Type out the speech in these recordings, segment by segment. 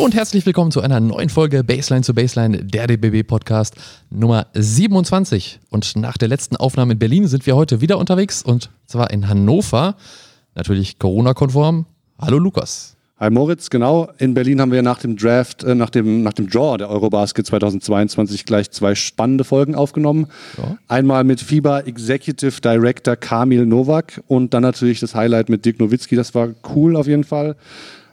Hallo und herzlich willkommen zu einer neuen Folge Baseline zu Baseline, der DBB Podcast Nummer 27. Und nach der letzten Aufnahme in Berlin sind wir heute wieder unterwegs und zwar in Hannover. Natürlich Corona-konform. Hallo Lukas. Hi Moritz, genau. In Berlin haben wir nach dem Draft, äh, nach, dem, nach dem Draw der Eurobasket 2022 gleich zwei spannende Folgen aufgenommen. Ja. Einmal mit FIBA Executive Director Kamil Nowak und dann natürlich das Highlight mit Dirk Nowitzki. Das war cool auf jeden Fall.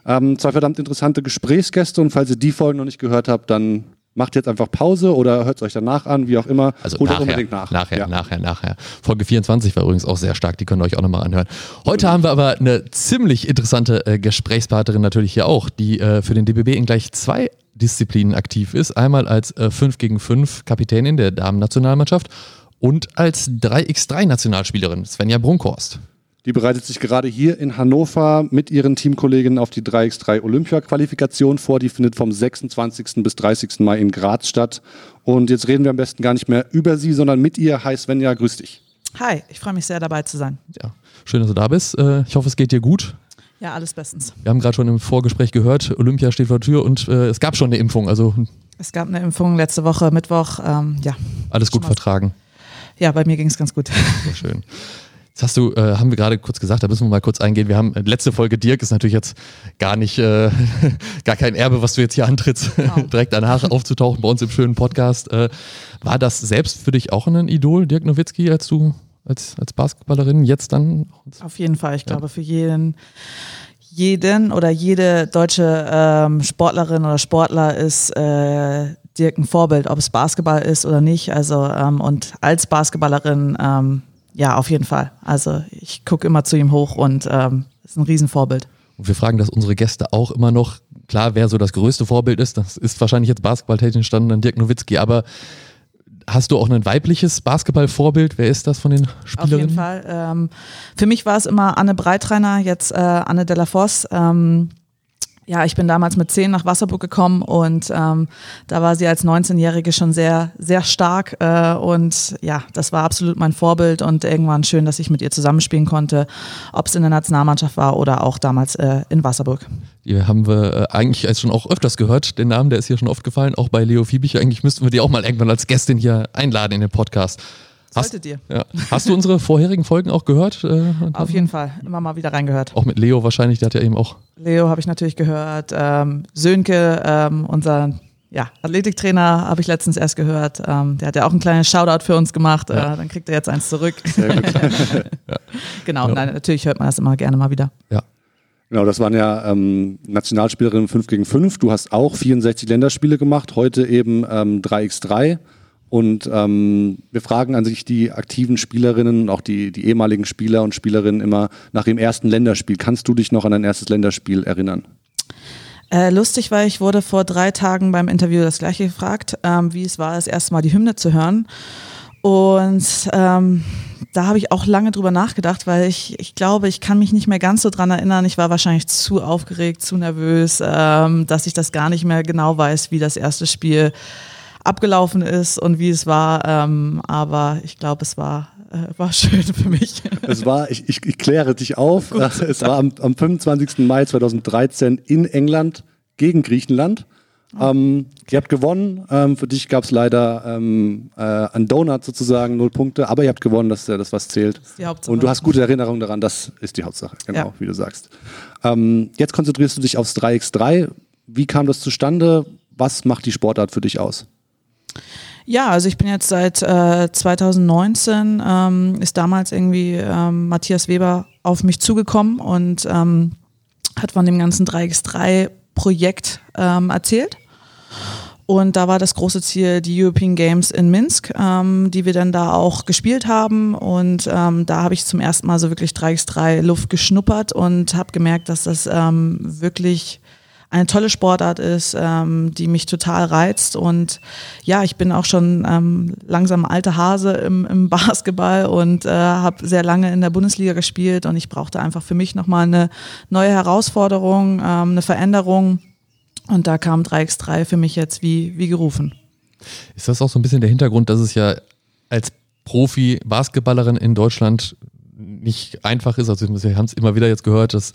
Ähm, zwei verdammt interessante Gesprächsgäste und falls ihr die Folgen noch nicht gehört habt, dann macht jetzt einfach Pause oder hört es euch danach an, wie auch immer. Also Holt nachher, unbedingt nach. Nachher, ja. nachher, nachher. Folge 24 war übrigens auch sehr stark, die könnt ihr euch auch nochmal anhören. Heute mhm. haben wir aber eine ziemlich interessante äh, Gesprächspartnerin natürlich hier auch, die äh, für den DBB in gleich zwei Disziplinen aktiv ist. Einmal als äh, 5 gegen 5 Kapitänin der Damen-Nationalmannschaft und als 3x3-Nationalspielerin Svenja Brunkhorst. Die bereitet sich gerade hier in Hannover mit ihren Teamkolleginnen auf die 3x3 Olympia-Qualifikation vor. Die findet vom 26. bis 30. Mai in Graz statt. Und jetzt reden wir am besten gar nicht mehr über sie, sondern mit ihr. Hi Svenja, grüß dich. Hi, ich freue mich sehr dabei zu sein. Ja, schön, dass du da bist. Äh, ich hoffe, es geht dir gut. Ja, alles bestens. Wir haben gerade schon im Vorgespräch gehört, Olympia steht vor der Tür und äh, es gab schon eine Impfung. Also es gab eine Impfung letzte Woche, Mittwoch. Ähm, ja. Alles gut vertragen. Ja, bei mir ging es ganz gut. Sehr schön. Das hast du, äh, haben wir gerade kurz gesagt, da müssen wir mal kurz eingehen. Wir haben äh, letzte Folge Dirk ist natürlich jetzt gar nicht, äh, gar kein Erbe, was du jetzt hier antrittst, genau. direkt danach aufzutauchen bei uns im schönen Podcast. Äh, war das selbst für dich auch ein Idol, Dirk Nowitzki, als du als, als Basketballerin jetzt dann? Auf jeden Fall. Ich ja. glaube, für jeden, jeden oder jede deutsche ähm, Sportlerin oder Sportler ist äh, Dirk ein Vorbild, ob es Basketball ist oder nicht. Also ähm, und als Basketballerin ähm, ja, auf jeden Fall. Also ich gucke immer zu ihm hoch und ähm, ist ein Riesenvorbild. Und wir fragen das unsere Gäste auch immer noch. Klar, wer so das größte Vorbild ist, das ist wahrscheinlich jetzt basketballtechnisch dann Dirk Nowitzki, aber hast du auch ein weibliches Basketballvorbild? Wer ist das von den Spielerinnen? Auf jeden Fall. Ähm, für mich war es immer Anne Breitreiner, jetzt äh, Anne Delafosse. Ähm, ja, ich bin damals mit zehn nach Wasserburg gekommen und ähm, da war sie als 19-Jährige schon sehr, sehr stark äh, und ja, das war absolut mein Vorbild und irgendwann schön, dass ich mit ihr zusammenspielen konnte, ob es in der Nationalmannschaft war oder auch damals äh, in Wasserburg. Die haben wir äh, eigentlich schon auch öfters gehört, den Namen, der ist hier schon oft gefallen, auch bei Leo Fiebig. Eigentlich müssten wir die auch mal irgendwann als Gästin hier einladen in den Podcast. Solltet ihr. Ja. Hast du unsere vorherigen Folgen auch gehört? Äh, Auf jeden Fall, immer mal wieder reingehört. Auch mit Leo wahrscheinlich, der hat ja eben auch. Leo habe ich natürlich gehört. Ähm, Sönke, ähm, unser ja, Athletiktrainer habe ich letztens erst gehört. Ähm, der hat ja auch ein kleines Shoutout für uns gemacht. Ja. Äh, dann kriegt er jetzt eins zurück. ja. Genau, ja. Nein, natürlich hört man das immer gerne mal wieder. Ja. Genau, das waren ja ähm, Nationalspielerinnen 5 gegen 5. Du hast auch 64 Länderspiele gemacht, heute eben ähm, 3x3. Und ähm, wir fragen an sich die aktiven Spielerinnen, auch die, die ehemaligen Spieler und Spielerinnen immer nach dem ersten Länderspiel. Kannst du dich noch an dein erstes Länderspiel erinnern? Äh, lustig, weil ich wurde vor drei Tagen beim Interview das gleiche gefragt, ähm, wie es war, das erste Mal die Hymne zu hören. Und ähm, da habe ich auch lange drüber nachgedacht, weil ich, ich glaube, ich kann mich nicht mehr ganz so dran erinnern. Ich war wahrscheinlich zu aufgeregt, zu nervös, ähm, dass ich das gar nicht mehr genau weiß, wie das erste Spiel abgelaufen ist und wie es war. Ähm, aber ich glaube, es war, äh, war schön für mich. Es war, ich, ich, ich kläre dich auf, Gut. es war am, am 25. Mai 2013 in England gegen Griechenland. Oh. Ähm, ihr habt gewonnen. Ähm, für dich gab es leider ähm, äh, einen Donut sozusagen, null Punkte, aber ihr habt gewonnen, dass das was zählt. Das Und du hast gute Erinnerungen daran, das ist die Hauptsache, genau, ja. wie du sagst. Ähm, jetzt konzentrierst du dich aufs 3x3. Wie kam das zustande? Was macht die Sportart für dich aus? Ja, also ich bin jetzt seit äh, 2019, ähm, ist damals irgendwie ähm, Matthias Weber auf mich zugekommen und ähm, hat von dem ganzen 3x3-Projekt ähm, erzählt. Und da war das große Ziel die European Games in Minsk, ähm, die wir dann da auch gespielt haben. Und ähm, da habe ich zum ersten Mal so wirklich 3x3 Luft geschnuppert und habe gemerkt, dass das wirklich eine tolle Sportart ist, ähm, die mich total reizt. Und ja, ich bin auch schon ähm, langsam alter Hase im, im Basketball und äh, habe sehr lange in der Bundesliga gespielt und ich brauchte einfach für mich nochmal eine neue Herausforderung, ähm, eine Veränderung. Und da kam 3x3 für mich jetzt wie, wie gerufen. Ist das auch so ein bisschen der Hintergrund, dass es ja als Profi-Basketballerin in Deutschland nicht einfach ist? Also wir haben es immer wieder jetzt gehört, dass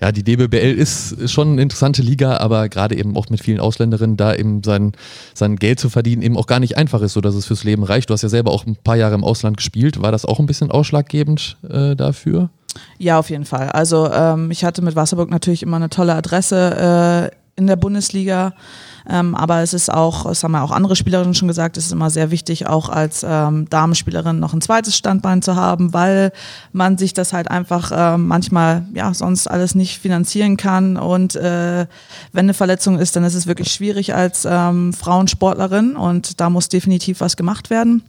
ja, die DBBL ist schon eine interessante Liga, aber gerade eben auch mit vielen Ausländerinnen da eben sein, sein Geld zu verdienen eben auch gar nicht einfach ist, sodass es fürs Leben reicht. Du hast ja selber auch ein paar Jahre im Ausland gespielt. War das auch ein bisschen ausschlaggebend äh, dafür? Ja, auf jeden Fall. Also ähm, ich hatte mit Wasserburg natürlich immer eine tolle Adresse äh, in der Bundesliga. Ähm, aber es ist auch, das haben ja auch andere Spielerinnen schon gesagt, es ist immer sehr wichtig, auch als ähm, Damenspielerin noch ein zweites Standbein zu haben, weil man sich das halt einfach äh, manchmal ja sonst alles nicht finanzieren kann. Und äh, wenn eine Verletzung ist, dann ist es wirklich schwierig als ähm, Frauensportlerin und da muss definitiv was gemacht werden.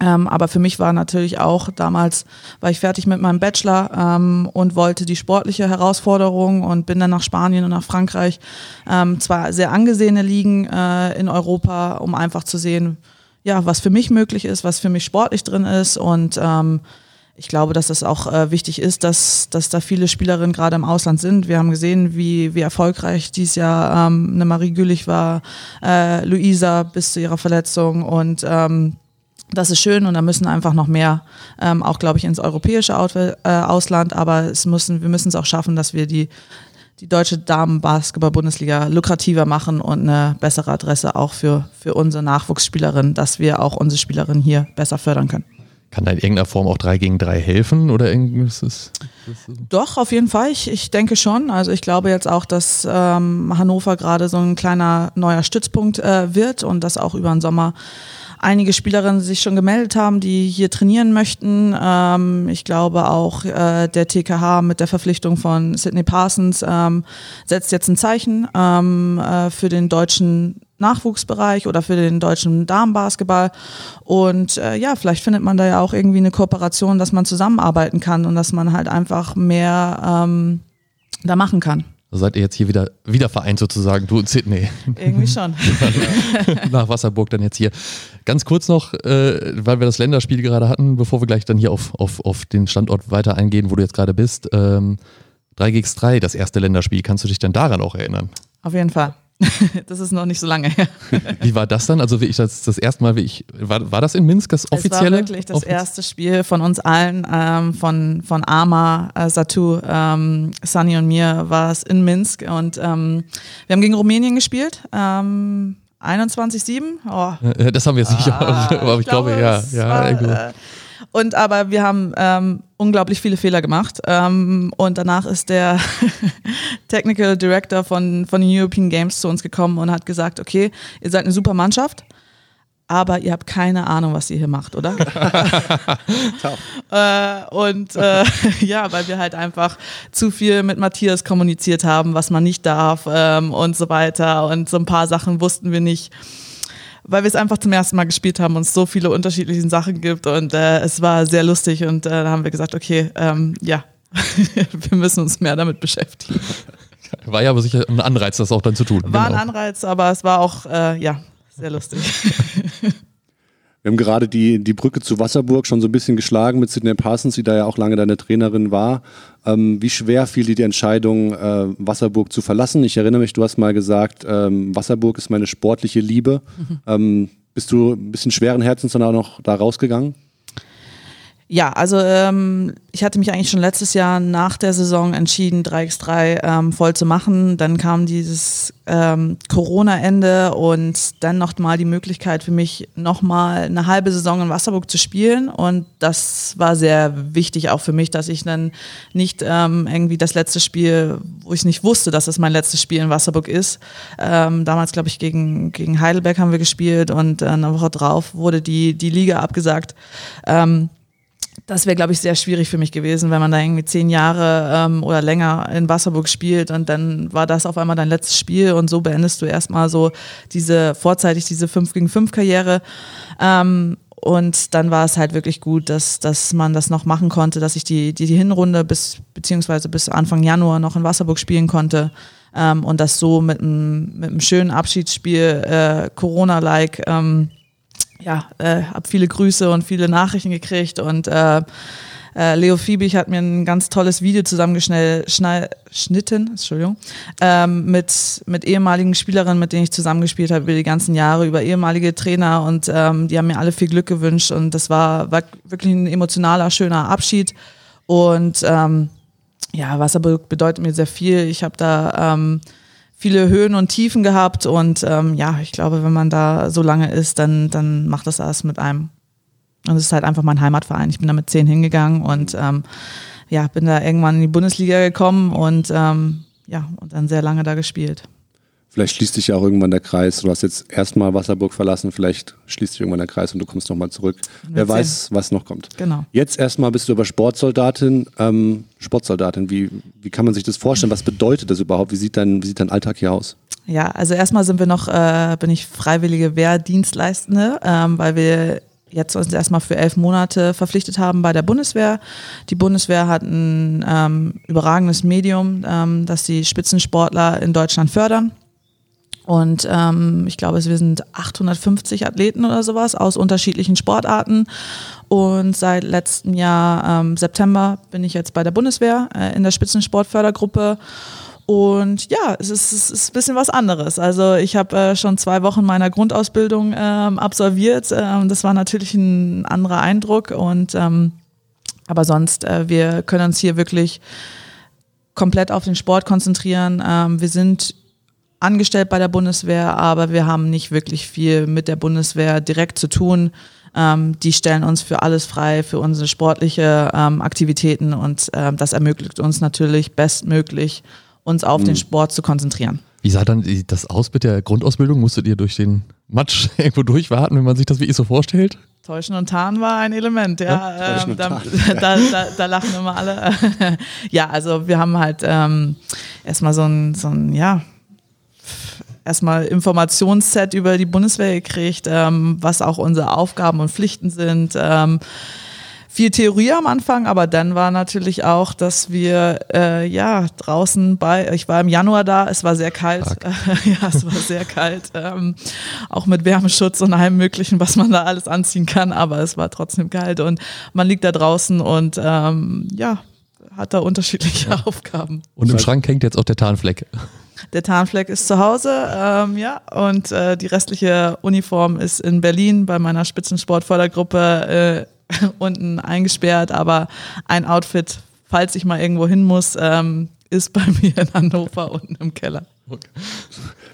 Ähm, aber für mich war natürlich auch damals, war ich fertig mit meinem Bachelor ähm, und wollte die sportliche Herausforderung und bin dann nach Spanien und nach Frankreich. Ähm, zwar sehr angesehene Ligen äh, in Europa, um einfach zu sehen, ja, was für mich möglich ist, was für mich sportlich drin ist und ähm, ich glaube, dass das auch äh, wichtig ist, dass, dass da viele Spielerinnen gerade im Ausland sind. Wir haben gesehen, wie, wie erfolgreich dieses Jahr ähm, eine Marie Güllich war, äh, Luisa bis zu ihrer Verletzung und ähm, das ist schön und da müssen einfach noch mehr, ähm, auch glaube ich, ins europäische äh, Ausland, aber es müssen, wir müssen es auch schaffen, dass wir die, die deutsche Damen-Basketball-Bundesliga lukrativer machen und eine bessere Adresse auch für, für unsere Nachwuchsspielerinnen, dass wir auch unsere Spielerinnen hier besser fördern können. Kann da in irgendeiner Form auch 3 gegen 3 helfen oder irgendwas? Doch, auf jeden Fall. Ich, ich denke schon. Also ich glaube jetzt auch, dass ähm, Hannover gerade so ein kleiner neuer Stützpunkt äh, wird und das auch über den Sommer einige Spielerinnen sich schon gemeldet haben, die hier trainieren möchten. Ähm, ich glaube auch äh, der TKH mit der Verpflichtung von Sidney Parsons ähm, setzt jetzt ein Zeichen ähm, äh, für den deutschen Nachwuchsbereich oder für den deutschen Damenbasketball. Und äh, ja, vielleicht findet man da ja auch irgendwie eine Kooperation, dass man zusammenarbeiten kann und dass man halt einfach mehr ähm, da machen kann seid ihr jetzt hier wieder, wieder vereint sozusagen, du und Sydney. Irgendwie schon. Nach Wasserburg dann jetzt hier. Ganz kurz noch, äh, weil wir das Länderspiel gerade hatten, bevor wir gleich dann hier auf, auf, auf den Standort weiter eingehen, wo du jetzt gerade bist. Ähm, 3 gegen 3, das erste Länderspiel. Kannst du dich denn daran auch erinnern? Auf jeden Fall. das ist noch nicht so lange her. Wie war das dann? Also wie ich das, das erste Mal, wie ich, war, war das in Minsk das offizielle? Es war wirklich das erste Spiel von uns allen, ähm, von, von Ama, äh, Satu, ähm, Sunny und mir war es in Minsk und ähm, wir haben gegen Rumänien gespielt. Ähm, 21-7? Oh. Das haben wir jetzt nicht, ah, aber ich, ich glaube, glaube ja. ja war, und aber wir haben ähm, unglaublich viele Fehler gemacht. Ähm, und danach ist der Technical Director von, von den European Games zu uns gekommen und hat gesagt, okay, ihr seid eine super Mannschaft, aber ihr habt keine Ahnung, was ihr hier macht, oder? äh, und äh, ja, weil wir halt einfach zu viel mit Matthias kommuniziert haben, was man nicht darf ähm, und so weiter. Und so ein paar Sachen wussten wir nicht weil wir es einfach zum ersten Mal gespielt haben und es so viele unterschiedliche Sachen gibt und äh, es war sehr lustig und äh, da haben wir gesagt, okay, ähm, ja, wir müssen uns mehr damit beschäftigen. War ja aber sicher ein Anreiz, das auch dann zu tun. War genau. ein Anreiz, aber es war auch, äh, ja, sehr lustig. Wir haben gerade die, die Brücke zu Wasserburg schon so ein bisschen geschlagen mit Sidney Parsons, die da ja auch lange deine Trainerin war. Ähm, wie schwer fiel dir die Entscheidung, äh, Wasserburg zu verlassen? Ich erinnere mich, du hast mal gesagt, ähm, Wasserburg ist meine sportliche Liebe. Mhm. Ähm, bist du ein bisschen schweren Herzens dann auch noch da rausgegangen? Ja, also ähm, ich hatte mich eigentlich schon letztes Jahr nach der Saison entschieden, 3x3 ähm, voll zu machen. Dann kam dieses ähm, Corona-Ende und dann nochmal die Möglichkeit für mich, nochmal eine halbe Saison in Wasserburg zu spielen. Und das war sehr wichtig auch für mich, dass ich dann nicht ähm, irgendwie das letzte Spiel, wo ich nicht wusste, dass es mein letztes Spiel in Wasserburg ist. Ähm, damals, glaube ich, gegen, gegen Heidelberg haben wir gespielt und äh, eine Woche drauf wurde die, die Liga abgesagt. Das wäre, glaube ich, sehr schwierig für mich gewesen, wenn man da irgendwie zehn Jahre ähm, oder länger in Wasserburg spielt und dann war das auf einmal dein letztes Spiel und so beendest du erstmal so diese vorzeitig diese 5 gegen 5 Karriere. Ähm, und dann war es halt wirklich gut, dass, dass man das noch machen konnte, dass ich die, die, die Hinrunde bis beziehungsweise bis Anfang Januar noch in Wasserburg spielen konnte. Ähm, und das so mit einem, mit einem schönen Abschiedsspiel, äh, Corona-like, ähm, ja, äh, habe viele Grüße und viele Nachrichten gekriegt und äh, äh, Leo Fiebig hat mir ein ganz tolles Video zusammengeschnitten, Entschuldigung, ähm, mit, mit ehemaligen Spielerinnen, mit denen ich zusammengespielt habe über die ganzen Jahre, über ehemalige Trainer und ähm, die haben mir alle viel Glück gewünscht und das war, war wirklich ein emotionaler, schöner Abschied und ähm, ja, Wasserburg bedeutet mir sehr viel. Ich habe da ähm, viele Höhen und Tiefen gehabt und ähm, ja, ich glaube, wenn man da so lange ist, dann, dann macht das alles mit einem. Und es ist halt einfach mein Heimatverein. Ich bin da mit zehn hingegangen und ähm, ja, bin da irgendwann in die Bundesliga gekommen und ähm, ja, und dann sehr lange da gespielt. Vielleicht schließt sich ja auch irgendwann der Kreis. Du hast jetzt erstmal Wasserburg verlassen, vielleicht schließt sich irgendwann der Kreis und du kommst nochmal zurück. Wer weiß, was noch kommt. Genau. Jetzt erstmal bist du aber Sportsoldatin. Ähm, Sportsoldatin, wie, wie kann man sich das vorstellen? Was bedeutet das überhaupt? Wie sieht dein, wie sieht dein Alltag hier aus? Ja, also erstmal sind wir noch, äh, bin ich freiwillige Wehrdienstleistende, ähm, weil wir jetzt uns erstmal für elf Monate verpflichtet haben bei der Bundeswehr. Die Bundeswehr hat ein ähm, überragendes Medium, ähm, das die Spitzensportler in Deutschland fördern. Und ähm, ich glaube, wir sind 850 Athleten oder sowas aus unterschiedlichen Sportarten. Und seit letztem Jahr ähm, September bin ich jetzt bei der Bundeswehr äh, in der Spitzensportfördergruppe. Und ja, es ist, es ist ein bisschen was anderes. Also ich habe äh, schon zwei Wochen meiner Grundausbildung ähm, absolviert. Ähm, das war natürlich ein anderer Eindruck. Und ähm, aber sonst, äh, wir können uns hier wirklich komplett auf den Sport konzentrieren. Ähm, wir sind angestellt bei der Bundeswehr, aber wir haben nicht wirklich viel mit der Bundeswehr direkt zu tun. Ähm, die stellen uns für alles frei, für unsere sportliche ähm, Aktivitäten und ähm, das ermöglicht uns natürlich bestmöglich uns auf mhm. den Sport zu konzentrieren. Wie sah dann das aus mit der Grundausbildung? Musstet ihr durch den Matsch irgendwo durchwarten, wenn man sich das wie ich so vorstellt? Täuschen und Tarn war ein Element, ja. ja ähm, da, da, da, da, lachen immer alle. ja, also wir haben halt ähm, erstmal so ein, so ein, ja, erstmal Informationsset über die Bundeswehr gekriegt, ähm, was auch unsere Aufgaben und Pflichten sind. Ähm, viel Theorie am Anfang, aber dann war natürlich auch, dass wir äh, ja draußen bei, ich war im Januar da, es war sehr kalt, ja, es war sehr kalt, ähm, auch mit Wärmeschutz und allem Möglichen, was man da alles anziehen kann, aber es war trotzdem kalt und man liegt da draußen und ähm, ja, hat da unterschiedliche ja. Aufgaben. Und im Schrank hängt jetzt auch der Tarnfleck. Der Tarnfleck ist zu Hause, ähm, ja, und äh, die restliche Uniform ist in Berlin bei meiner Spitzensportfördergruppe äh, unten eingesperrt, aber ein Outfit, falls ich mal irgendwo hin muss, ähm, ist bei mir in Hannover unten im Keller. Okay.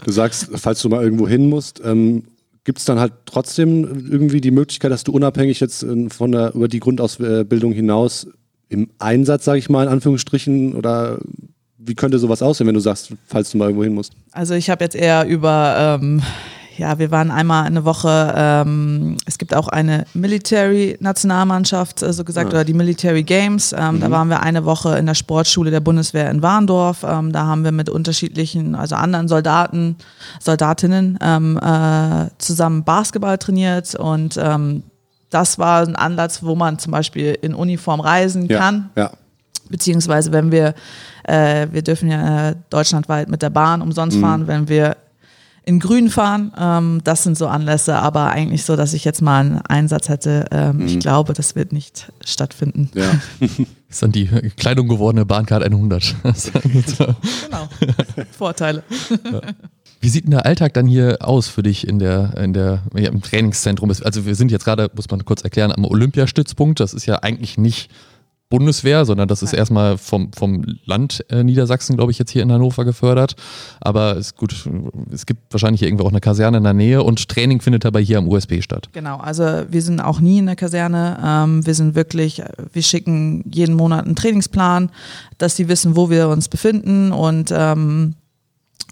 Du sagst, falls du mal irgendwo hin musst, ähm, gibt es dann halt trotzdem irgendwie die Möglichkeit, dass du unabhängig jetzt äh, von der, über die Grundausbildung hinaus im Einsatz, sage ich mal, in Anführungsstrichen, oder wie könnte sowas aussehen, wenn du sagst, falls du mal irgendwo hin musst? Also ich habe jetzt eher über ähm, ja, wir waren einmal eine Woche, ähm, es gibt auch eine Military-Nationalmannschaft, äh, so gesagt, ja. oder die Military Games. Ähm, mhm. Da waren wir eine Woche in der Sportschule der Bundeswehr in Warndorf. Ähm, da haben wir mit unterschiedlichen, also anderen Soldaten, Soldatinnen ähm, äh, zusammen Basketball trainiert und ähm, das war ein Anlass, wo man zum Beispiel in Uniform reisen ja. kann. Ja. Beziehungsweise wenn wir, äh, wir dürfen ja äh, deutschlandweit mit der Bahn umsonst mhm. fahren, wenn wir in Grün fahren. Ähm, das sind so Anlässe, aber eigentlich so, dass ich jetzt mal einen Einsatz hätte. Ähm, mhm. Ich glaube, das wird nicht stattfinden. Ja. ist dann die Kleidung gewordene Bahncard 100. genau. Vorteile. Ja. Wie sieht denn der Alltag dann hier aus für dich in der, in der, ja, im Trainingszentrum? Also wir sind jetzt gerade, muss man kurz erklären, am Olympiastützpunkt. Das ist ja eigentlich nicht Bundeswehr, sondern das ist erstmal vom, vom Land äh, Niedersachsen, glaube ich, jetzt hier in Hannover gefördert. Aber es ist gut, es gibt wahrscheinlich irgendwo auch eine Kaserne in der Nähe und Training findet dabei hier am USB statt. Genau, also wir sind auch nie in der Kaserne. Ähm, wir sind wirklich, wir schicken jeden Monat einen Trainingsplan, dass sie wissen, wo wir uns befinden und ähm,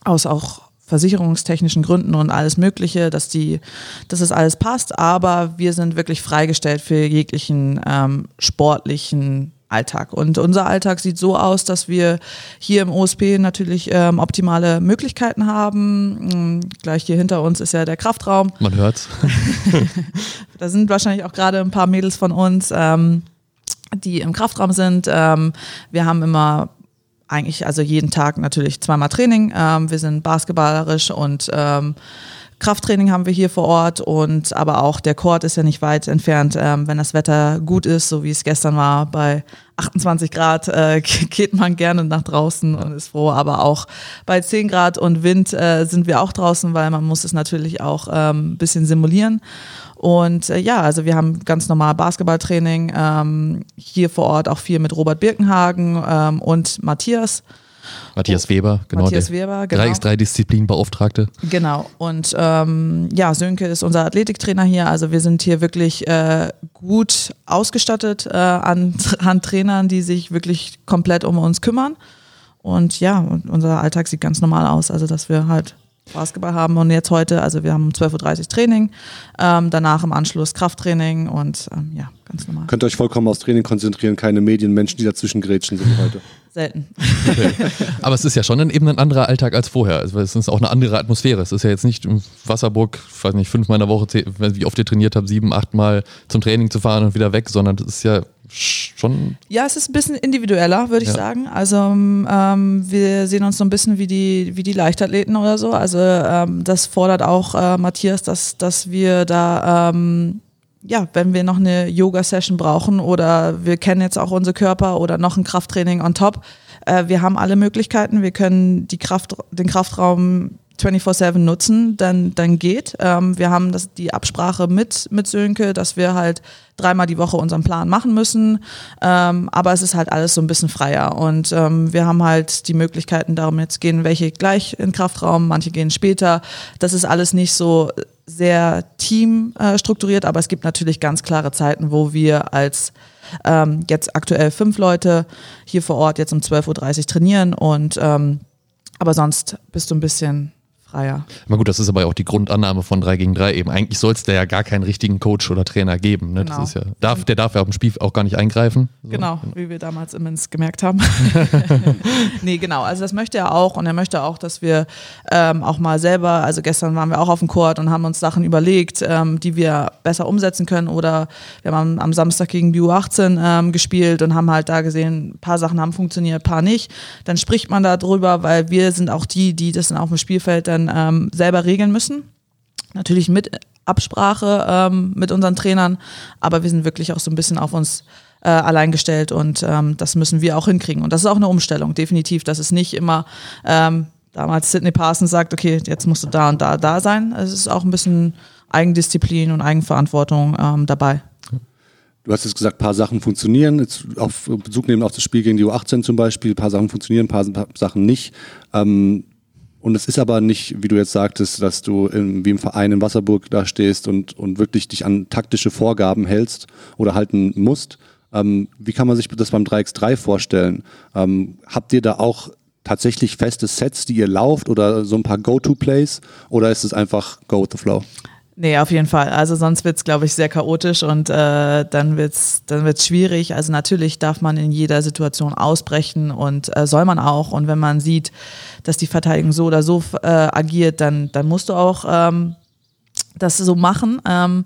aus auch versicherungstechnischen Gründen und alles Mögliche, dass die, dass es alles passt, aber wir sind wirklich freigestellt für jeglichen ähm, sportlichen Alltag. Und unser Alltag sieht so aus, dass wir hier im OSP natürlich ähm, optimale Möglichkeiten haben. Mhm, gleich hier hinter uns ist ja der Kraftraum. Man hört's. da sind wahrscheinlich auch gerade ein paar Mädels von uns, ähm, die im Kraftraum sind. Ähm, wir haben immer eigentlich also jeden Tag natürlich zweimal Training. Ähm, wir sind basketballerisch und ähm, Krafttraining haben wir hier vor Ort und aber auch der Court ist ja nicht weit entfernt. Ähm, wenn das Wetter gut ist, so wie es gestern war, bei 28 Grad äh, geht man gerne nach draußen und ist froh. Aber auch bei 10 Grad und Wind äh, sind wir auch draußen, weil man muss es natürlich auch ähm, ein bisschen simulieren. Und äh, ja, also wir haben ganz normal Basketballtraining, ähm, hier vor Ort auch viel mit Robert Birkenhagen ähm, und Matthias. Matthias Weber, genau. Matthias Weber, genau. 3x3-Disziplinbeauftragte. Genau. Und ähm, ja, Sönke ist unser Athletiktrainer hier. Also wir sind hier wirklich äh, gut ausgestattet äh, an, an Trainern, die sich wirklich komplett um uns kümmern. Und ja, unser Alltag sieht ganz normal aus. Also dass wir halt Basketball haben und jetzt heute, also wir haben um 12.30 Uhr Training, ähm, danach im Anschluss Krafttraining und ähm, ja, ganz normal. Könnt ihr euch vollkommen aufs Training konzentrieren, keine Medienmenschen, die dazwischen grätschen sind heute. Selten. Aber es ist ja schon eben ein anderer Alltag als vorher. Es ist auch eine andere Atmosphäre. Es ist ja jetzt nicht im Wasserburg, weiß nicht, fünfmal in der Woche, wie oft ihr trainiert habt, sieben, achtmal zum Training zu fahren und wieder weg, sondern es ist ja schon. Ja, es ist ein bisschen individueller, würde ich ja. sagen. Also ähm, wir sehen uns so ein bisschen wie die, wie die Leichtathleten oder so. Also ähm, das fordert auch äh, Matthias, dass, dass wir da ähm, ja, wenn wir noch eine Yoga-Session brauchen oder wir kennen jetzt auch unsere Körper oder noch ein Krafttraining on top, äh, wir haben alle Möglichkeiten. Wir können die Kraft, den Kraftraum 24-7 nutzen, dann, dann geht. Ähm, wir haben das, die Absprache mit, mit Sönke, dass wir halt dreimal die Woche unseren Plan machen müssen. Ähm, aber es ist halt alles so ein bisschen freier. Und ähm, wir haben halt die Möglichkeiten, darum jetzt gehen welche gleich in Kraftraum, manche gehen später. Das ist alles nicht so sehr team äh, aber es gibt natürlich ganz klare Zeiten, wo wir als ähm, jetzt aktuell fünf Leute hier vor Ort jetzt um 12.30 Uhr trainieren und ähm, aber sonst bist du ein bisschen freier. Na gut, das ist aber auch die Grundannahme von 3 gegen 3 eben. Eigentlich soll es da ja gar keinen richtigen Coach oder Trainer geben. Ne? Genau. Das ist ja, darf, der darf ja auf dem Spiel auch gar nicht eingreifen. So. Genau, wie wir damals immens gemerkt haben. nee, genau. Also das möchte er auch und er möchte auch, dass wir ähm, auch mal selber, also gestern waren wir auch auf dem Court und haben uns Sachen überlegt, ähm, die wir besser umsetzen können oder wir haben am Samstag gegen die U18 ähm, gespielt und haben halt da gesehen, ein paar Sachen haben funktioniert, ein paar nicht. Dann spricht man darüber, weil wir sind auch die, die das dann auf dem Spielfeld dann dann ähm, selber regeln müssen. Natürlich mit Absprache ähm, mit unseren Trainern, aber wir sind wirklich auch so ein bisschen auf uns äh, allein gestellt und ähm, das müssen wir auch hinkriegen. Und das ist auch eine Umstellung, definitiv. Das ist nicht immer ähm, damals Sidney Parsons sagt, okay, jetzt musst du da und da, da sein. Es ist auch ein bisschen Eigendisziplin und Eigenverantwortung ähm, dabei. Du hast jetzt gesagt, ein paar Sachen funktionieren. Jetzt auf Bezug nehmen auf das Spiel gegen die U18 zum Beispiel. Ein paar Sachen funktionieren, ein paar Sachen nicht. Ähm, und es ist aber nicht, wie du jetzt sagtest, dass du in, wie im Verein in Wasserburg da stehst und, und wirklich dich an taktische Vorgaben hältst oder halten musst. Ähm, wie kann man sich das beim 3x3 vorstellen? Ähm, habt ihr da auch tatsächlich feste Sets, die ihr lauft oder so ein paar Go-To-Plays oder ist es einfach Go with the Flow? Nee, auf jeden Fall. Also sonst wird es, glaube ich, sehr chaotisch und äh, dann wird es dann wird's schwierig. Also natürlich darf man in jeder Situation ausbrechen und äh, soll man auch. Und wenn man sieht, dass die Verteidigung so oder so äh, agiert, dann, dann musst du auch ähm, das so machen. Ähm,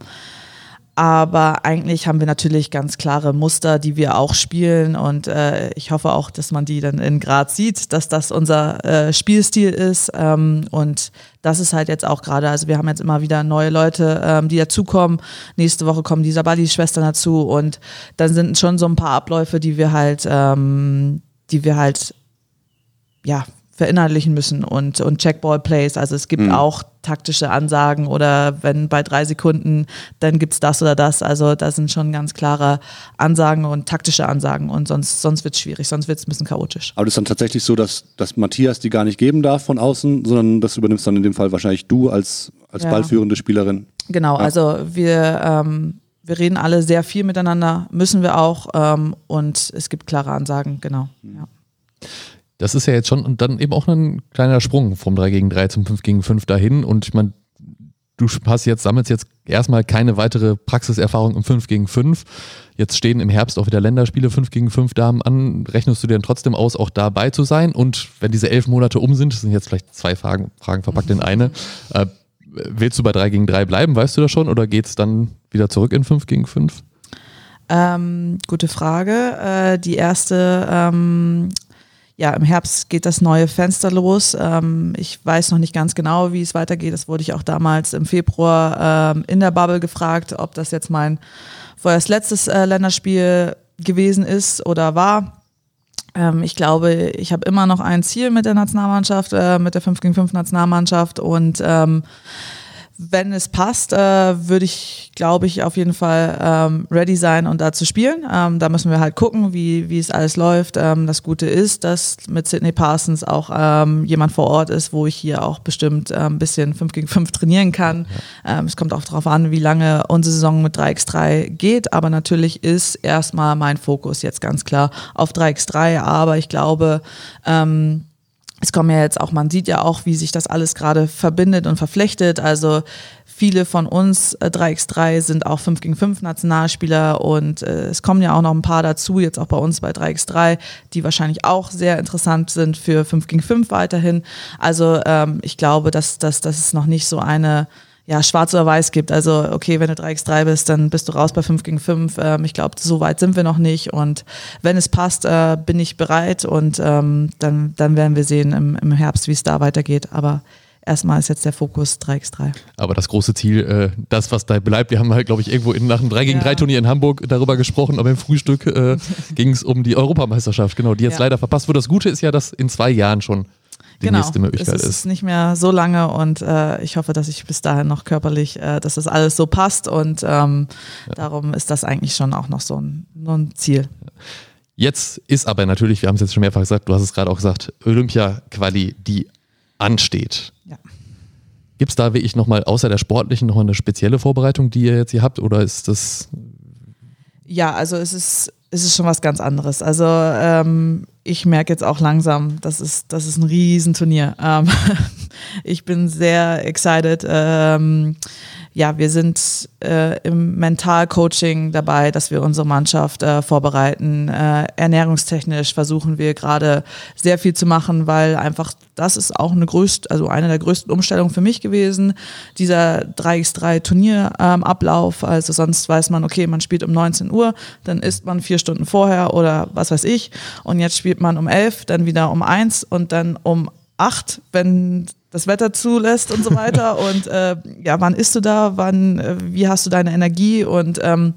aber eigentlich haben wir natürlich ganz klare Muster, die wir auch spielen. Und äh, ich hoffe auch, dass man die dann in Graz sieht, dass das unser äh, Spielstil ist. Ähm, und das ist halt jetzt auch gerade, also wir haben jetzt immer wieder neue Leute, ähm, die dazukommen. Nächste Woche kommen die Sabali-Schwestern dazu. Und dann sind schon so ein paar Abläufe, die wir halt, ähm, die wir halt, ja, verinnerlichen müssen und, und Checkball-Plays. Also es gibt mhm. auch taktische Ansagen oder wenn bei drei Sekunden, dann gibt es das oder das. Also da sind schon ganz klare Ansagen und taktische Ansagen und sonst, sonst wird es schwierig, sonst wird es ein bisschen chaotisch. Aber das ist dann tatsächlich so, dass, dass Matthias die gar nicht geben darf von außen, sondern das übernimmst dann in dem Fall wahrscheinlich du als, als ja. ballführende Spielerin. Genau, ja. also wir, ähm, wir reden alle sehr viel miteinander, müssen wir auch ähm, und es gibt klare Ansagen, genau. Mhm. Ja. Das ist ja jetzt schon und dann eben auch ein kleiner Sprung vom 3 gegen 3 zum 5 gegen 5 dahin. Und ich meine, du hast jetzt, sammelst jetzt erstmal keine weitere Praxiserfahrung im 5 gegen 5. Jetzt stehen im Herbst auch wieder Länderspiele 5 gegen 5 Damen an. Rechnest du dir dann trotzdem aus, auch dabei zu sein? Und wenn diese elf Monate um sind, das sind jetzt vielleicht zwei Fragen, Fragen verpackt in eine, äh, willst du bei 3 gegen 3 bleiben, weißt du das schon? Oder geht es dann wieder zurück in 5 gegen 5? Ähm, gute Frage. Äh, die erste ähm, ja, im Herbst geht das neue Fenster los. Ähm, ich weiß noch nicht ganz genau, wie es weitergeht. Das wurde ich auch damals im Februar ähm, in der Bubble gefragt, ob das jetzt mein vorerst letztes äh, Länderspiel gewesen ist oder war. Ähm, ich glaube, ich habe immer noch ein Ziel mit der Nationalmannschaft, äh, mit der 5 gegen 5 Nationalmannschaft und ähm, wenn es passt, äh, würde ich, glaube ich, auf jeden Fall ähm, ready sein und da zu spielen. Ähm, da müssen wir halt gucken, wie, wie es alles läuft. Ähm, das Gute ist, dass mit Sidney Parsons auch ähm, jemand vor Ort ist, wo ich hier auch bestimmt ein bisschen 5 gegen 5 trainieren kann. Ja. Ähm, es kommt auch darauf an, wie lange unsere Saison mit 3x3 geht. Aber natürlich ist erstmal mein Fokus jetzt ganz klar auf 3x3. Aber ich glaube, ähm, es kommen ja jetzt auch, man sieht ja auch, wie sich das alles gerade verbindet und verflechtet. Also viele von uns äh, 3x3 sind auch 5 gegen 5 Nationalspieler und äh, es kommen ja auch noch ein paar dazu, jetzt auch bei uns bei 3x3, die wahrscheinlich auch sehr interessant sind für 5 gegen 5 weiterhin. Also ähm, ich glaube, dass, dass, dass es noch nicht so eine ja, schwarz oder weiß gibt. Also, okay, wenn du 3x3 bist, dann bist du raus bei 5 gegen 5. Ähm, ich glaube, so weit sind wir noch nicht. Und wenn es passt, äh, bin ich bereit und ähm, dann, dann werden wir sehen im, im Herbst, wie es da weitergeht. Aber erstmal ist jetzt der Fokus 3x3. Aber das große Ziel, äh, das, was da bleibt, wir haben halt, glaube ich, irgendwo in, nach einem 3 gegen 3 Turnier in Hamburg darüber gesprochen, aber im Frühstück äh, ging es um die Europameisterschaft, genau, die jetzt ja. leider verpasst wurde. Das Gute ist ja, dass in zwei Jahren schon die genau, nächste Möglichkeit es ist. ist nicht mehr so lange und äh, ich hoffe, dass ich bis dahin noch körperlich, äh, dass das alles so passt und ähm, ja. darum ist das eigentlich schon auch noch so ein, so ein Ziel. Jetzt ist aber natürlich, wir haben es jetzt schon mehrfach gesagt, du hast es gerade auch gesagt, Olympia-Quali, die ansteht. Ja. Gibt es da wirklich nochmal außer der sportlichen noch eine spezielle Vorbereitung, die ihr jetzt hier habt oder ist das? Ja, also es ist ist es schon was ganz anderes. Also ähm, ich merke jetzt auch langsam, das ist, das ist ein Riesenturnier. Ähm, ich bin sehr excited. Ähm, ja, wir sind äh, im Mentalcoaching dabei, dass wir unsere Mannschaft äh, vorbereiten. Äh, ernährungstechnisch versuchen wir gerade sehr viel zu machen, weil einfach das ist auch eine größte, also eine der größten Umstellungen für mich gewesen. Dieser 3x3 Turnierablauf. Ähm, also sonst weiß man, okay, man spielt um 19 Uhr, dann isst man vier Stunden vorher oder was weiß ich. Und jetzt spielt man um 11, dann wieder um 1 und dann um 8, wenn das Wetter zulässt und so weiter. und äh, ja, wann isst du da? Wann, äh, wie hast du deine Energie? Und ähm,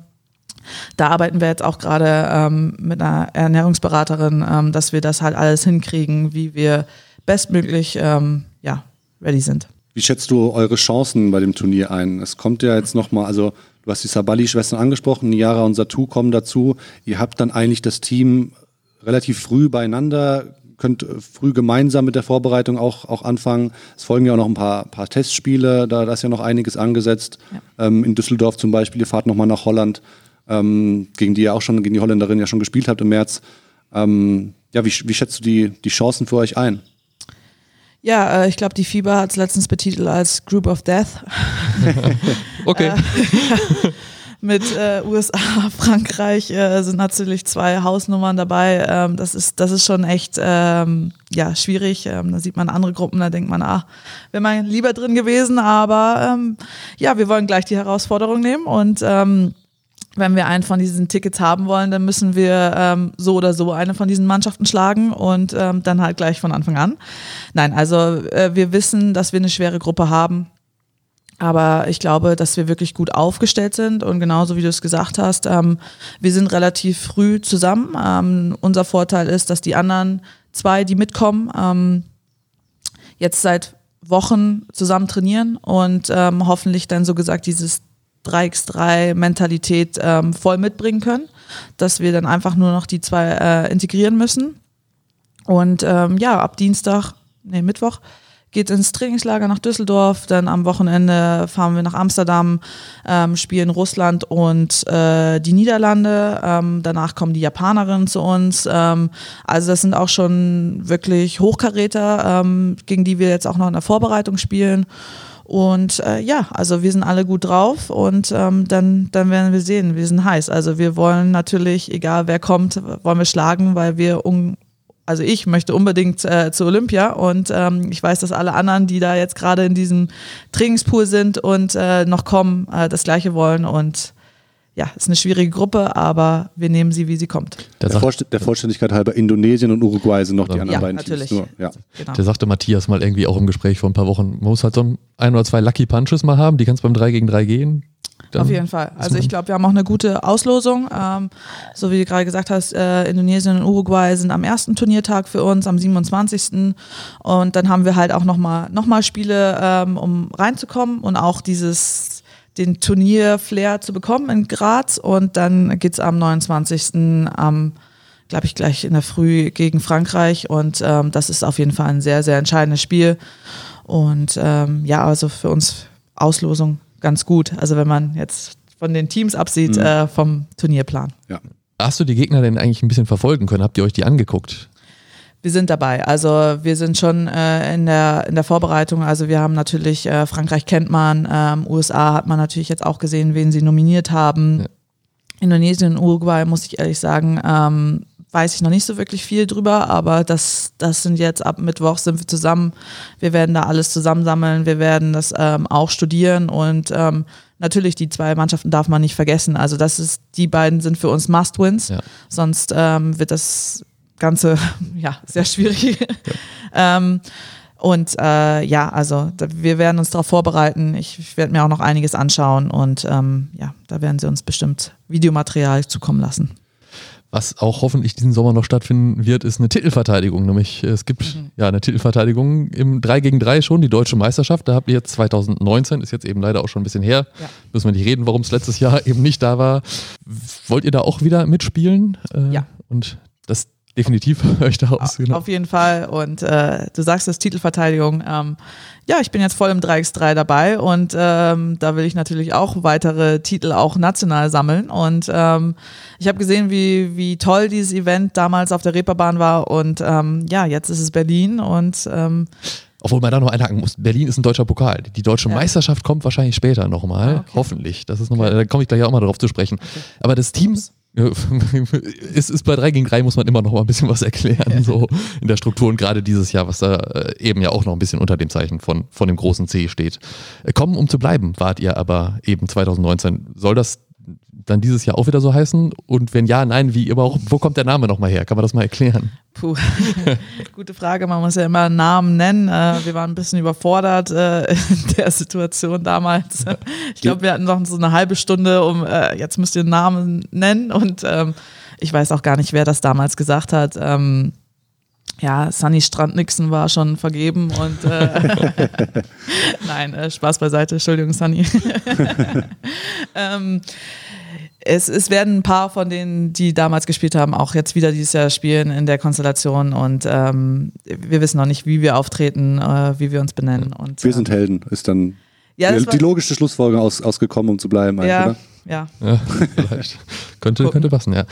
da arbeiten wir jetzt auch gerade ähm, mit einer Ernährungsberaterin, ähm, dass wir das halt alles hinkriegen, wie wir bestmöglich ähm, ja, ready sind. Wie schätzt du eure Chancen bei dem Turnier ein? Es kommt ja jetzt nochmal, also du hast die Sabali-Schwestern angesprochen, Niara und Satu kommen dazu. Ihr habt dann eigentlich das Team relativ früh beieinander könnt früh gemeinsam mit der Vorbereitung auch, auch anfangen. Es folgen ja auch noch ein paar, paar Testspiele, da, da ist ja noch einiges angesetzt. Ja. Ähm, in Düsseldorf zum Beispiel, ihr fahrt nochmal nach Holland, ähm, gegen die ihr auch schon, gegen die Holländerin ja schon gespielt habt im März. Ähm, ja, wie, wie schätzt du die, die Chancen für euch ein? Ja, äh, ich glaube, die FIBA hat es letztens betitelt als Group of Death. okay. Äh, mit äh, USA, Frankreich äh, sind natürlich zwei Hausnummern dabei. Ähm, das, ist, das ist schon echt ähm, ja, schwierig. Ähm, da sieht man andere Gruppen, da denkt man, ah, wäre man lieber drin gewesen. Aber ähm, ja, wir wollen gleich die Herausforderung nehmen und ähm, wenn wir einen von diesen Tickets haben wollen, dann müssen wir ähm, so oder so eine von diesen Mannschaften schlagen und ähm, dann halt gleich von Anfang an. Nein, also äh, wir wissen, dass wir eine schwere Gruppe haben. Aber ich glaube, dass wir wirklich gut aufgestellt sind und genauso wie du es gesagt hast, ähm, wir sind relativ früh zusammen. Ähm, unser Vorteil ist, dass die anderen zwei, die mitkommen, ähm, jetzt seit Wochen zusammen trainieren und ähm, hoffentlich dann so gesagt dieses 3x3-Mentalität ähm, voll mitbringen können, dass wir dann einfach nur noch die zwei äh, integrieren müssen. Und ähm, ja, ab Dienstag, nee, Mittwoch geht ins Trainingslager nach Düsseldorf, dann am Wochenende fahren wir nach Amsterdam, ähm, spielen Russland und äh, die Niederlande. Ähm, danach kommen die Japanerinnen zu uns. Ähm, also das sind auch schon wirklich Hochkaräter, ähm, gegen die wir jetzt auch noch in der Vorbereitung spielen. Und äh, ja, also wir sind alle gut drauf und ähm, dann, dann werden wir sehen, wir sind heiß. Also wir wollen natürlich, egal wer kommt, wollen wir schlagen, weil wir un also ich möchte unbedingt äh, zu Olympia und ähm, ich weiß, dass alle anderen, die da jetzt gerade in diesem Trainingspool sind und äh, noch kommen, äh, das gleiche wollen und ja, ist eine schwierige Gruppe, aber wir nehmen sie, wie sie kommt. Der, der, Vorst der Vollständigkeit halber, Indonesien und Uruguay sind noch die anderen ja, beiden natürlich. Teams. Nur, ja. Genau. Der sagte Matthias mal irgendwie auch im Gespräch vor ein paar Wochen, man muss halt so ein, ein oder zwei Lucky Punches mal haben, die kannst beim 3 gegen 3 gehen. Auf jeden Fall. Also ich glaube, wir haben auch eine gute Auslosung. Ähm, so wie du gerade gesagt hast, äh, Indonesien und Uruguay sind am ersten Turniertag für uns, am 27. Und dann haben wir halt auch nochmal noch mal Spiele, ähm, um reinzukommen und auch dieses den Turnier-Flair zu bekommen in Graz und dann geht es am 29. am, glaube ich, gleich in der Früh gegen Frankreich und ähm, das ist auf jeden Fall ein sehr, sehr entscheidendes Spiel und ähm, ja, also für uns Auslosung ganz gut, also wenn man jetzt von den Teams absieht, mhm. äh, vom Turnierplan. Ja. Hast du die Gegner denn eigentlich ein bisschen verfolgen können? Habt ihr euch die angeguckt? wir sind dabei. Also wir sind schon äh, in, der, in der Vorbereitung. Also wir haben natürlich, äh, Frankreich kennt man, ähm, USA hat man natürlich jetzt auch gesehen, wen sie nominiert haben. Ja. Indonesien und Uruguay, muss ich ehrlich sagen, ähm, weiß ich noch nicht so wirklich viel drüber, aber das, das sind jetzt ab Mittwoch sind wir zusammen. Wir werden da alles zusammensammeln, wir werden das ähm, auch studieren und ähm, natürlich die zwei Mannschaften darf man nicht vergessen. Also das ist, die beiden sind für uns Must-Wins, ja. sonst ähm, wird das Ganze ja sehr schwierig. Ja. ähm, und äh, ja, also da, wir werden uns darauf vorbereiten. Ich, ich werde mir auch noch einiges anschauen und ähm, ja, da werden sie uns bestimmt Videomaterial zukommen lassen. Was auch hoffentlich diesen Sommer noch stattfinden wird, ist eine Titelverteidigung. Nämlich es gibt mhm. ja eine Titelverteidigung im 3 gegen 3 schon, die deutsche Meisterschaft. Da habt ihr jetzt 2019, ist jetzt eben leider auch schon ein bisschen her. Ja. Müssen wir nicht reden, warum es letztes Jahr eben nicht da war. Wollt ihr da auch wieder mitspielen? Äh, ja. Und das definitiv höre ich da aus. Genau. Auf jeden Fall. Und äh, du sagst das Titelverteidigung. Ähm, ja, ich bin jetzt voll im 3x3 dabei und ähm, da will ich natürlich auch weitere Titel auch national sammeln. Und ähm, ich habe gesehen, wie, wie toll dieses Event damals auf der Reeperbahn war. Und ähm, ja, jetzt ist es Berlin und ähm, obwohl man da noch einhaken muss, Berlin ist ein deutscher Pokal. Die deutsche ja. Meisterschaft kommt wahrscheinlich später nochmal. Ah, okay. Hoffentlich. Das ist nochmal, okay. da komme ich gleich auch mal drauf zu sprechen. Okay. Aber das Team es ist bei 3 gegen 3 muss man immer noch mal ein bisschen was erklären, so in der Struktur und gerade dieses Jahr, was da äh, eben ja auch noch ein bisschen unter dem Zeichen von, von dem großen C steht. Äh, kommen, um zu bleiben, wart ihr aber eben 2019. Soll das dann dieses Jahr auch wieder so heißen? Und wenn ja, nein, wie überhaupt, wo kommt der Name nochmal her? Kann man das mal erklären? Puh, gute Frage. Man muss ja immer Namen nennen. Äh, wir waren ein bisschen überfordert äh, in der Situation damals. Ich glaube, wir hatten noch so eine halbe Stunde, um äh, jetzt müsst ihr einen Namen nennen. Und ähm, ich weiß auch gar nicht, wer das damals gesagt hat. Ähm, ja, Sunny Strand-Nixon war schon vergeben und äh, nein, äh, Spaß beiseite, Entschuldigung, Sunny. ähm, es, es werden ein paar von denen, die damals gespielt haben, auch jetzt wieder dieses Jahr spielen in der Konstellation und ähm, wir wissen noch nicht, wie wir auftreten, äh, wie wir uns benennen. Und, wir sind Helden, ist dann ja, die, die logische Schlussfolgerung aus, ausgekommen, um zu bleiben, ja, oder? Ja. ja vielleicht. könnte, könnte passen, ja.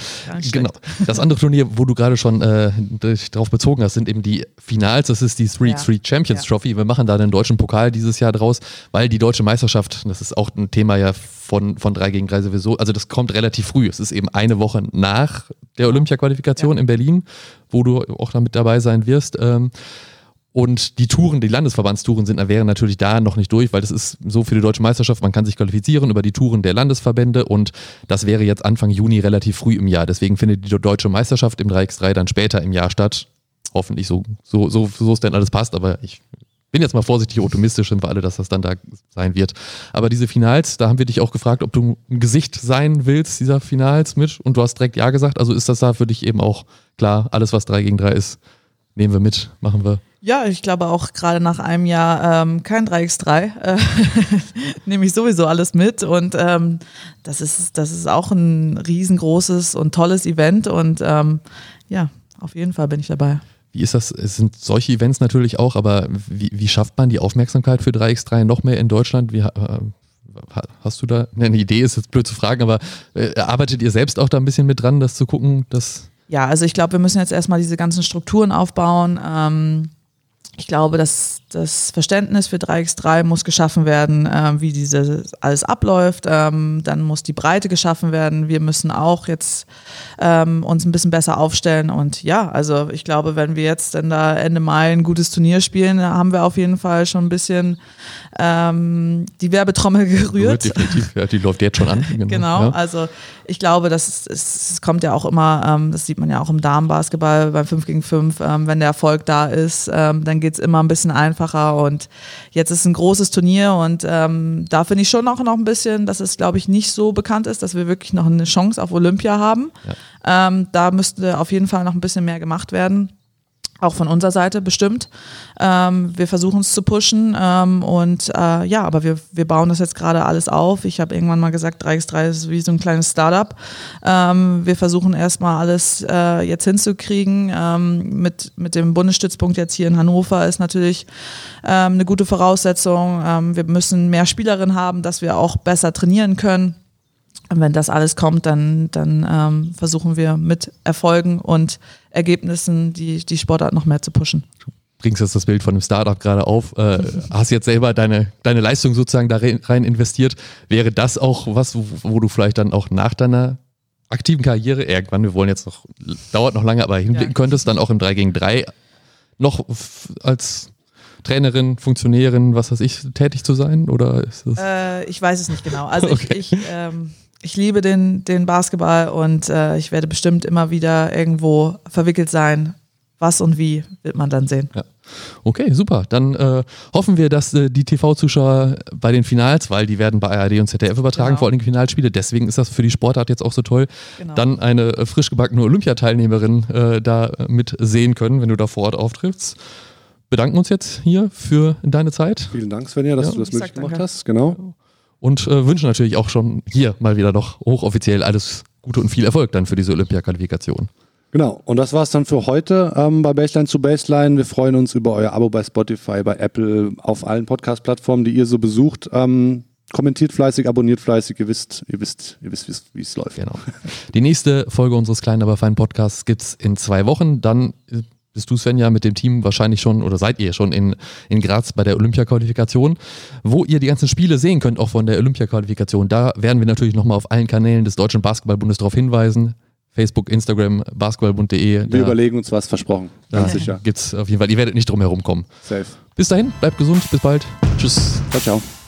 Genau. Das andere Turnier, wo du gerade schon äh, dich drauf bezogen hast, sind eben die Finals. Das ist die Three ja. Three Champions ja. Trophy. Wir machen da den deutschen Pokal dieses Jahr draus, weil die deutsche Meisterschaft, das ist auch ein Thema ja von, von 3 gegen 3 sowieso, also das kommt relativ früh. Es ist eben eine Woche nach der Olympia-Qualifikation in Berlin, wo du auch damit dabei sein wirst. Ähm, und die Touren, die Landesverbandstouren sind, wären natürlich da noch nicht durch, weil das ist so für die deutsche Meisterschaft, man kann sich qualifizieren über die Touren der Landesverbände und das wäre jetzt Anfang Juni relativ früh im Jahr. Deswegen findet die deutsche Meisterschaft im 3x3 dann später im Jahr statt. Hoffentlich so, so, so, so es denn alles passt, aber ich bin jetzt mal vorsichtig optimistisch, sind wir alle, dass das dann da sein wird. Aber diese Finals, da haben wir dich auch gefragt, ob du ein Gesicht sein willst, dieser Finals mit und du hast direkt Ja gesagt. Also ist das da für dich eben auch klar, alles was 3 gegen 3 ist, nehmen wir mit, machen wir. Ja, ich glaube auch gerade nach einem Jahr ähm, kein 3x3 äh, nehme ich sowieso alles mit und ähm, das ist das ist auch ein riesengroßes und tolles Event und ähm, ja, auf jeden Fall bin ich dabei. Wie ist das? Es sind solche Events natürlich auch, aber wie, wie schafft man die Aufmerksamkeit für 3x3 noch mehr in Deutschland? Wie, äh, hast du da eine Idee? Ist jetzt blöd zu fragen, aber äh, arbeitet ihr selbst auch da ein bisschen mit dran, das zu gucken, dass ja, also ich glaube, wir müssen jetzt erstmal diese ganzen Strukturen aufbauen. Ähm, ich glaube, dass das Verständnis für 3x3 muss geschaffen werden, äh, wie dieses alles abläuft. Ähm, dann muss die Breite geschaffen werden. Wir müssen auch jetzt ähm, uns ein bisschen besser aufstellen. Und ja, also ich glaube, wenn wir jetzt dann da Ende Mai ein gutes Turnier spielen, haben wir auf jeden Fall schon ein bisschen ähm, die Werbetrommel gerührt. Definitiv, ja, die läuft jetzt schon an. Genau, genau ja. also ich glaube, das, es, kommt ja auch immer, ähm, das sieht man ja auch im Damenbasketball beim 5 gegen 5, ähm, wenn der Erfolg da ist, ähm, dann geht es immer ein bisschen einfacher und jetzt ist ein großes Turnier und ähm, da finde ich schon auch noch ein bisschen, dass es glaube ich nicht so bekannt ist, dass wir wirklich noch eine Chance auf Olympia haben. Ja. Ähm, da müsste auf jeden Fall noch ein bisschen mehr gemacht werden auch von unserer Seite bestimmt. Ähm, wir versuchen es zu pushen ähm, und äh, ja, aber wir, wir bauen das jetzt gerade alles auf. Ich habe irgendwann mal gesagt, 3x3 ist wie so ein kleines Startup. Ähm, wir versuchen erstmal alles äh, jetzt hinzukriegen. Ähm, mit, mit dem Bundesstützpunkt jetzt hier in Hannover ist natürlich ähm, eine gute Voraussetzung. Ähm, wir müssen mehr Spielerinnen haben, dass wir auch besser trainieren können. Und wenn das alles kommt, dann, dann ähm, versuchen wir mit Erfolgen und Ergebnissen die, die Sportart noch mehr zu pushen. Du bringst jetzt das Bild von einem Startup gerade auf, äh, hast jetzt selber deine, deine Leistung sozusagen da rein investiert. Wäre das auch was, wo, wo du vielleicht dann auch nach deiner aktiven Karriere irgendwann, wir wollen jetzt noch, dauert noch lange, aber hinblicken ja. könntest, dann auch im 3 gegen 3 noch als Trainerin, Funktionärin, was weiß ich, tätig zu sein? Oder äh, ich weiß es nicht genau. Also okay. ich, ich ähm, ich liebe den, den Basketball und äh, ich werde bestimmt immer wieder irgendwo verwickelt sein. Was und wie wird man dann sehen. Ja. Okay, super. Dann äh, hoffen wir, dass äh, die TV-Zuschauer bei den Finals, weil die werden bei ARD und ZDF übertragen, genau. vor allem die Finalspiele, deswegen ist das für die Sportart jetzt auch so toll, genau. dann eine äh, frisch gebackene Olympiateilnehmerin äh, da mit sehen können, wenn du da vor Ort auftrittst. Bedanken uns jetzt hier für deine Zeit. Vielen Dank, Svenja, dass ja. du das möglich gemacht hast. Genau und äh, wünschen natürlich auch schon hier mal wieder noch hochoffiziell alles Gute und viel Erfolg dann für diese Olympia-Qualifikation. Genau, und das war es dann für heute ähm, bei Baseline zu Baseline. Wir freuen uns über euer Abo bei Spotify, bei Apple, auf allen Podcast-Plattformen, die ihr so besucht. Ähm, kommentiert fleißig, abonniert fleißig, ihr wisst, ihr wisst, ihr wisst, wie es läuft. Genau. Die nächste Folge unseres kleinen, aber feinen Podcasts gibt es in zwei Wochen. Dann bist du, Svenja, mit dem Team wahrscheinlich schon oder seid ihr schon in, in Graz bei der Olympia-Qualifikation, wo ihr die ganzen Spiele sehen könnt, auch von der Olympia-Qualifikation. Da werden wir natürlich nochmal auf allen Kanälen des Deutschen Basketballbundes darauf hinweisen. Facebook, Instagram, basketballbund.de. Wir überlegen uns was, versprochen. Da sicher. Gibt's auf jeden Fall. Ihr werdet nicht drum herum kommen. Safe. Bis dahin, bleibt gesund, bis bald. Tschüss. Ciao, ciao.